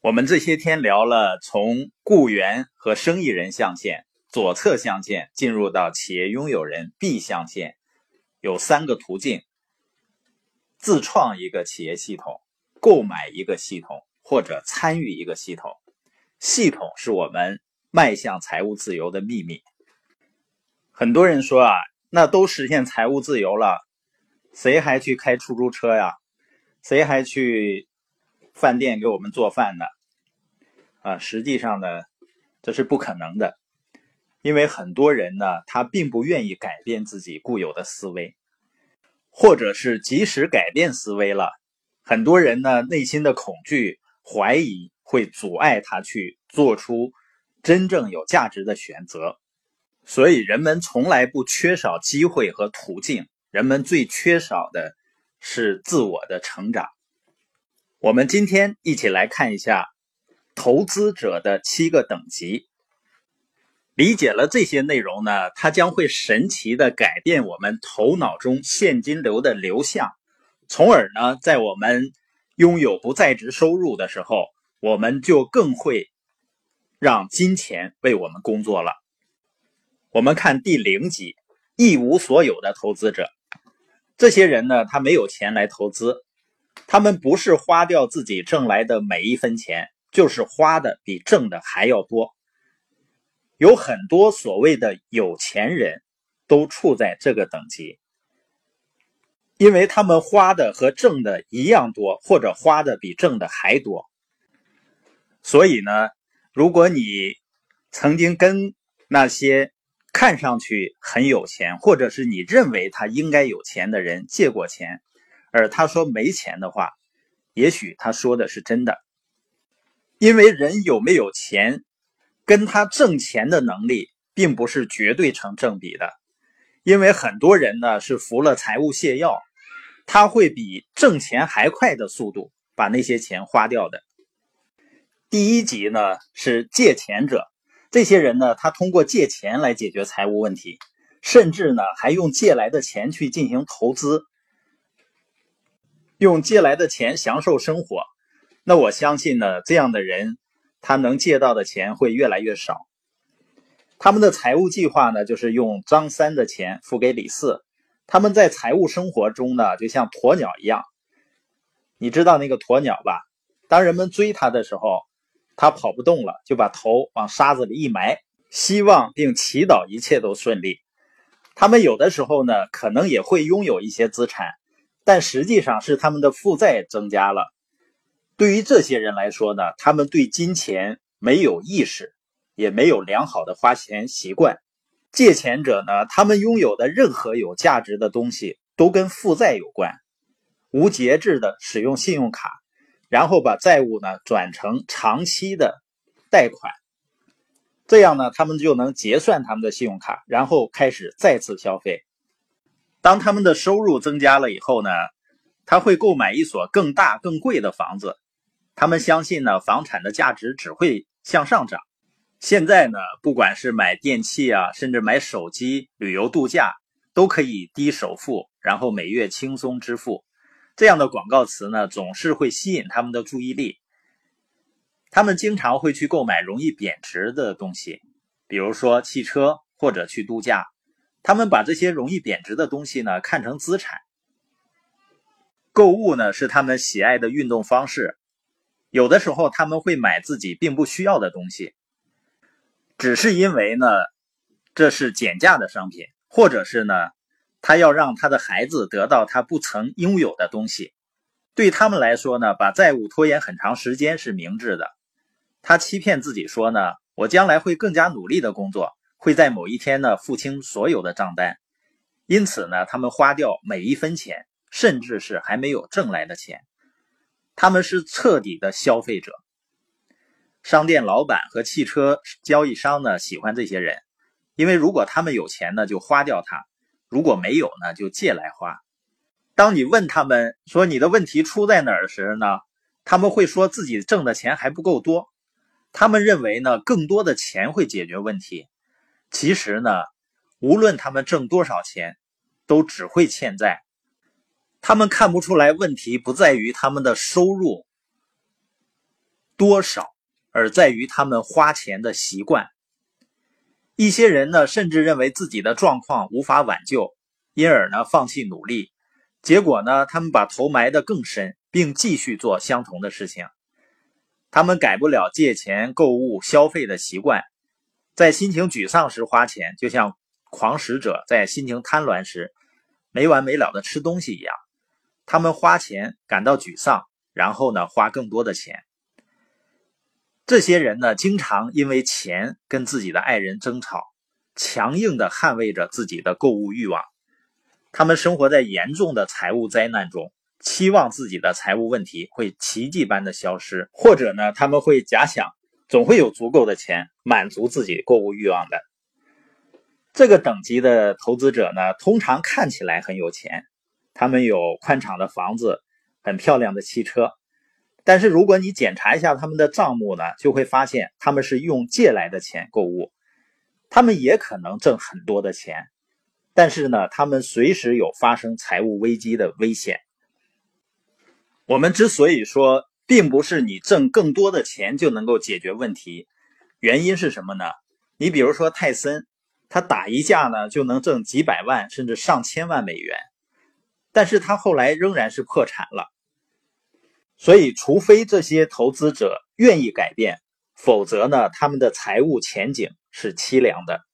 我们这些天聊了从雇员和生意人象限左侧象限进入到企业拥有人 B 象限，有三个途径：自创一个企业系统、购买一个系统或者参与一个系统。系统是我们迈向财务自由的秘密。很多人说啊，那都实现财务自由了，谁还去开出租车呀？谁还去？饭店给我们做饭呢，啊，实际上呢，这是不可能的，因为很多人呢，他并不愿意改变自己固有的思维，或者是即使改变思维了，很多人呢内心的恐惧、怀疑会阻碍他去做出真正有价值的选择，所以人们从来不缺少机会和途径，人们最缺少的是自我的成长。我们今天一起来看一下投资者的七个等级。理解了这些内容呢，它将会神奇的改变我们头脑中现金流的流向，从而呢，在我们拥有不在职收入的时候，我们就更会让金钱为我们工作了。我们看第零级，一无所有的投资者，这些人呢，他没有钱来投资。他们不是花掉自己挣来的每一分钱，就是花的比挣的还要多。有很多所谓的有钱人都处在这个等级，因为他们花的和挣的一样多，或者花的比挣的还多。所以呢，如果你曾经跟那些看上去很有钱，或者是你认为他应该有钱的人借过钱，而他说没钱的话，也许他说的是真的，因为人有没有钱，跟他挣钱的能力并不是绝对成正比的。因为很多人呢是服了财务泻药，他会比挣钱还快的速度把那些钱花掉的。第一级呢是借钱者，这些人呢他通过借钱来解决财务问题，甚至呢还用借来的钱去进行投资。用借来的钱享受生活，那我相信呢，这样的人他能借到的钱会越来越少。他们的财务计划呢，就是用张三的钱付给李四。他们在财务生活中呢，就像鸵鸟一样。你知道那个鸵鸟吧？当人们追它的时候，它跑不动了，就把头往沙子里一埋，希望并祈祷一切都顺利。他们有的时候呢，可能也会拥有一些资产。但实际上是他们的负债增加了。对于这些人来说呢，他们对金钱没有意识，也没有良好的花钱习惯。借钱者呢，他们拥有的任何有价值的东西都跟负债有关，无节制的使用信用卡，然后把债务呢转成长期的贷款，这样呢，他们就能结算他们的信用卡，然后开始再次消费。当他们的收入增加了以后呢，他会购买一所更大、更贵的房子。他们相信呢，房产的价值只会向上涨。现在呢，不管是买电器啊，甚至买手机、旅游度假，都可以低首付，然后每月轻松支付。这样的广告词呢，总是会吸引他们的注意力。他们经常会去购买容易贬值的东西，比如说汽车或者去度假。他们把这些容易贬值的东西呢看成资产，购物呢是他们喜爱的运动方式。有的时候他们会买自己并不需要的东西，只是因为呢这是减价的商品，或者是呢他要让他的孩子得到他不曾拥有的东西。对他们来说呢，把债务拖延很长时间是明智的。他欺骗自己说呢，我将来会更加努力的工作。会在某一天呢付清所有的账单，因此呢，他们花掉每一分钱，甚至是还没有挣来的钱。他们是彻底的消费者。商店老板和汽车交易商呢喜欢这些人，因为如果他们有钱呢就花掉它，如果没有呢就借来花。当你问他们说你的问题出在哪儿时呢，他们会说自己挣的钱还不够多。他们认为呢更多的钱会解决问题。其实呢，无论他们挣多少钱，都只会欠债。他们看不出来问题不在于他们的收入多少，而在于他们花钱的习惯。一些人呢，甚至认为自己的状况无法挽救，因而呢放弃努力。结果呢，他们把头埋得更深，并继续做相同的事情。他们改不了借钱购物消费的习惯，在心情沮丧时花钱，就像狂食者在心情贪婪时没完没了的吃东西一样。他们花钱感到沮丧，然后呢花更多的钱。这些人呢，经常因为钱跟自己的爱人争吵，强硬的捍卫着自己的购物欲望。他们生活在严重的财务灾难中，期望自己的财务问题会奇迹般的消失，或者呢，他们会假想总会有足够的钱满足自己购物欲望的。这个等级的投资者呢，通常看起来很有钱，他们有宽敞的房子，很漂亮的汽车。但是如果你检查一下他们的账目呢，就会发现他们是用借来的钱购物。他们也可能挣很多的钱，但是呢，他们随时有发生财务危机的危险。我们之所以说，并不是你挣更多的钱就能够解决问题，原因是什么呢？你比如说泰森，他打一架呢就能挣几百万甚至上千万美元，但是他后来仍然是破产了。所以，除非这些投资者愿意改变，否则呢，他们的财务前景是凄凉的。